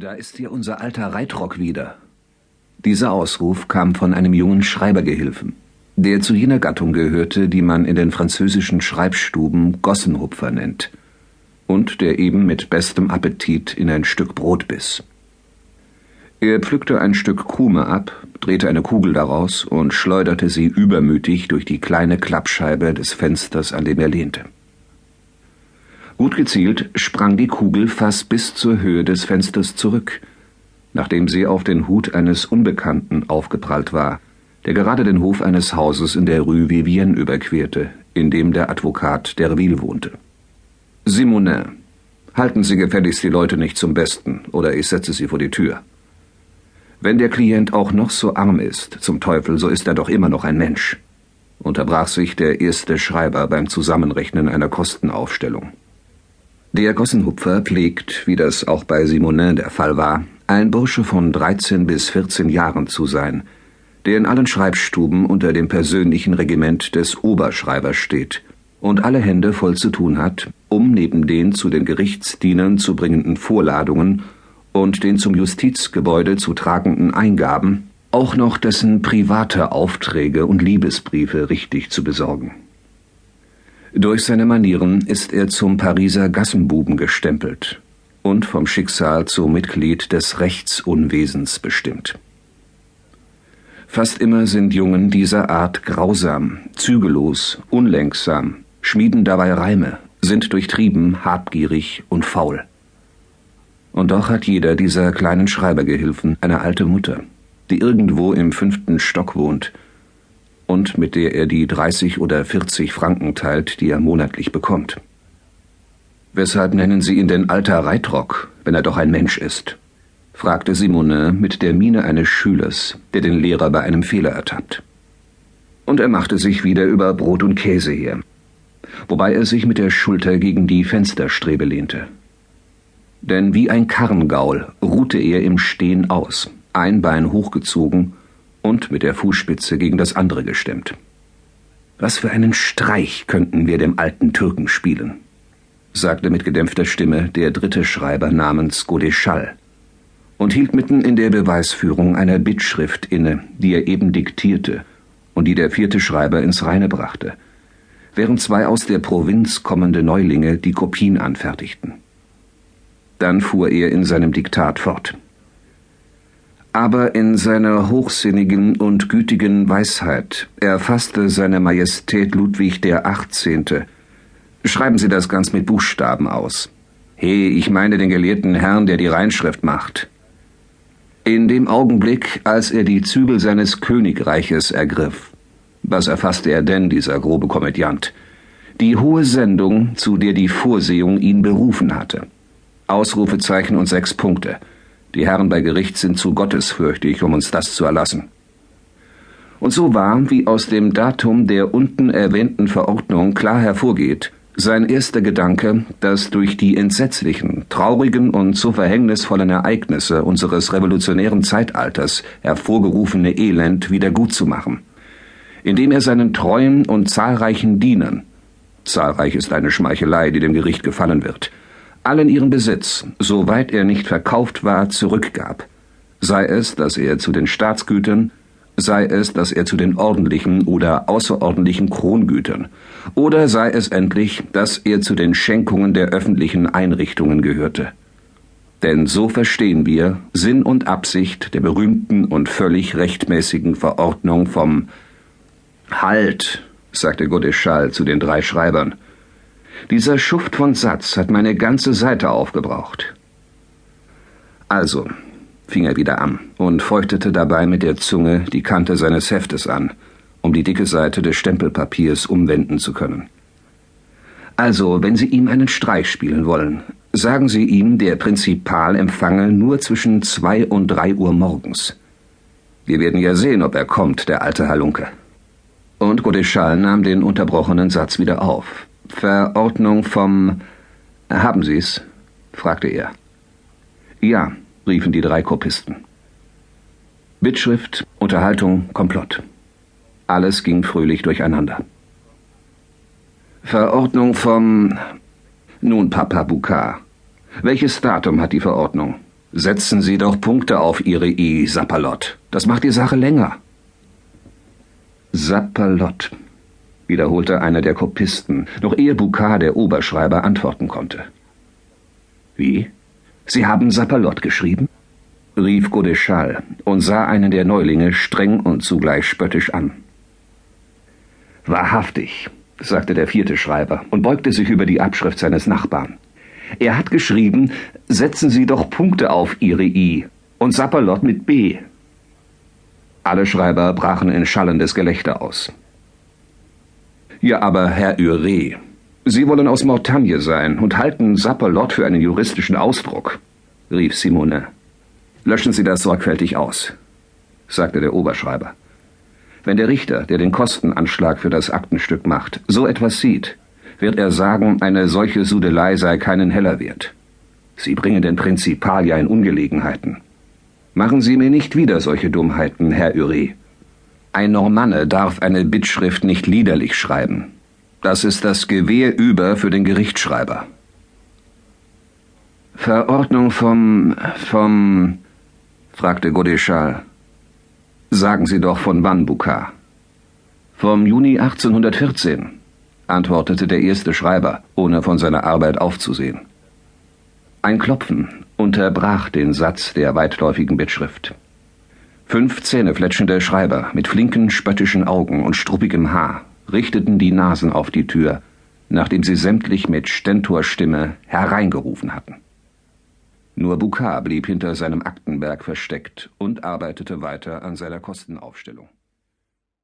Da ist hier unser alter Reitrock wieder. Dieser Ausruf kam von einem jungen Schreibergehilfen, der zu jener Gattung gehörte, die man in den französischen Schreibstuben Gossenhupfer nennt, und der eben mit bestem Appetit in ein Stück Brot biss. Er pflückte ein Stück Krume ab, drehte eine Kugel daraus und schleuderte sie übermütig durch die kleine Klappscheibe des Fensters, an dem er lehnte. Gut gezielt sprang die Kugel fast bis zur Höhe des Fensters zurück, nachdem sie auf den Hut eines Unbekannten aufgeprallt war, der gerade den Hof eines Hauses in der Rue Vivienne überquerte, in dem der Advokat Derville wohnte. Simonin, halten Sie gefälligst die Leute nicht zum Besten, oder ich setze Sie vor die Tür. Wenn der Klient auch noch so arm ist, zum Teufel, so ist er doch immer noch ein Mensch, unterbrach sich der erste Schreiber beim Zusammenrechnen einer Kostenaufstellung. Der Gossenhupfer pflegt, wie das auch bei Simonin der Fall war, ein Bursche von 13 bis 14 Jahren zu sein, der in allen Schreibstuben unter dem persönlichen Regiment des Oberschreibers steht und alle Hände voll zu tun hat, um neben den zu den Gerichtsdienern zu bringenden Vorladungen und den zum Justizgebäude zu tragenden Eingaben auch noch dessen private Aufträge und Liebesbriefe richtig zu besorgen. Durch seine Manieren ist er zum Pariser Gassenbuben gestempelt und vom Schicksal zum Mitglied des Rechtsunwesens bestimmt. Fast immer sind Jungen dieser Art grausam, zügellos, unlenksam, schmieden dabei Reime, sind durchtrieben, habgierig und faul. Und doch hat jeder dieser kleinen Schreibergehilfen eine alte Mutter, die irgendwo im fünften Stock wohnt und mit der er die 30 oder 40 Franken teilt, die er monatlich bekommt. Weshalb nennen Sie ihn denn alter Reitrock, wenn er doch ein Mensch ist? fragte Simone mit der Miene eines Schülers, der den Lehrer bei einem Fehler ertappt. Und er machte sich wieder über Brot und Käse her, wobei er sich mit der Schulter gegen die Fensterstrebe lehnte. Denn wie ein Karrengaul ruhte er im Stehen aus, ein Bein hochgezogen und mit der Fußspitze gegen das andere gestemmt. Was für einen Streich könnten wir dem alten Türken spielen, sagte mit gedämpfter Stimme der dritte Schreiber namens Godeschall und hielt mitten in der Beweisführung einer Bittschrift inne, die er eben diktierte und die der vierte Schreiber ins Reine brachte, während zwei aus der Provinz kommende Neulinge die Kopien anfertigten. Dann fuhr er in seinem Diktat fort aber in seiner hochsinnigen und gütigen Weisheit erfasste seine Majestät Ludwig der 18. Schreiben Sie das ganz mit Buchstaben aus. He, ich meine den gelehrten Herrn, der die Reinschrift macht. In dem Augenblick, als er die Zügel seines Königreiches ergriff, was erfasste er denn, dieser grobe Komödiant? Die hohe Sendung, zu der die Vorsehung ihn berufen hatte. Ausrufezeichen und sechs Punkte – die Herren bei Gericht sind zu gottesfürchtig, um uns das zu erlassen. Und so war, wie aus dem Datum der unten erwähnten Verordnung klar hervorgeht, sein erster Gedanke, das durch die entsetzlichen, traurigen und so verhängnisvollen Ereignisse unseres revolutionären Zeitalters hervorgerufene Elend wieder gutzumachen, indem er seinen treuen und zahlreichen Dienern, zahlreich ist eine Schmeichelei, die dem Gericht gefallen wird, allen ihren Besitz, soweit er nicht verkauft war, zurückgab, sei es, dass er zu den Staatsgütern, sei es, dass er zu den ordentlichen oder außerordentlichen Krongütern, oder sei es endlich, dass er zu den Schenkungen der öffentlichen Einrichtungen gehörte. Denn so verstehen wir Sinn und Absicht der berühmten und völlig rechtmäßigen Verordnung vom Halt, sagte Godeschal zu den drei Schreibern, dieser Schuft von Satz hat meine ganze Seite aufgebraucht. Also, fing er wieder an und feuchtete dabei mit der Zunge die Kante seines Heftes an, um die dicke Seite des Stempelpapiers umwenden zu können. Also, wenn Sie ihm einen Streich spielen wollen, sagen Sie ihm, der Prinzipal empfange nur zwischen zwei und drei Uhr morgens. Wir werden ja sehen, ob er kommt, der alte Halunke. Und Godeschal nahm den unterbrochenen Satz wieder auf. Verordnung vom Haben Sie's? fragte er. Ja, riefen die drei Kopisten. Bittschrift, Unterhaltung, Komplott. Alles ging fröhlich durcheinander. Verordnung vom Nun, Papa Bukar. Welches Datum hat die Verordnung? Setzen Sie doch Punkte auf Ihre I, Sapperlot. Das macht die Sache länger. Sapperlot, wiederholte einer der Kopisten, noch ehe Boucard, der Oberschreiber, antworten konnte. Wie? Sie haben Sapperlot geschrieben? rief Godeschal und sah einen der Neulinge streng und zugleich spöttisch an. Wahrhaftig, sagte der vierte Schreiber und beugte sich über die Abschrift seines Nachbarn. Er hat geschrieben, setzen Sie doch Punkte auf Ihre I und Sapperlot mit B. Alle Schreiber brachen in schallendes Gelächter aus. Ja, aber Herr Ure, Sie wollen aus Mortagne sein und halten Sapperlot für einen juristischen Ausdruck, rief Simone. Löschen Sie das sorgfältig aus, sagte der Oberschreiber. Wenn der Richter, der den Kostenanschlag für das Aktenstück macht, so etwas sieht, wird er sagen, eine solche Sudelei sei keinen Heller wert. Sie bringen den Prinzipal ja in Ungelegenheiten. Machen Sie mir nicht wieder solche Dummheiten, Herr Ure. Ein Normanne darf eine Bittschrift nicht liederlich schreiben. Das ist das Gewehr über für den Gerichtsschreiber. Verordnung vom, vom, fragte Godeschal. Sagen Sie doch von wann, Boucard? Vom Juni 1814 antwortete der erste Schreiber, ohne von seiner Arbeit aufzusehen. Ein Klopfen unterbrach den Satz der weitläufigen Bittschrift. Fünf zähnefletschende Schreiber mit flinken, spöttischen Augen und struppigem Haar richteten die Nasen auf die Tür, nachdem sie sämtlich mit Stentorstimme hereingerufen hatten. Nur Boucard blieb hinter seinem Aktenberg versteckt und arbeitete weiter an seiner Kostenaufstellung.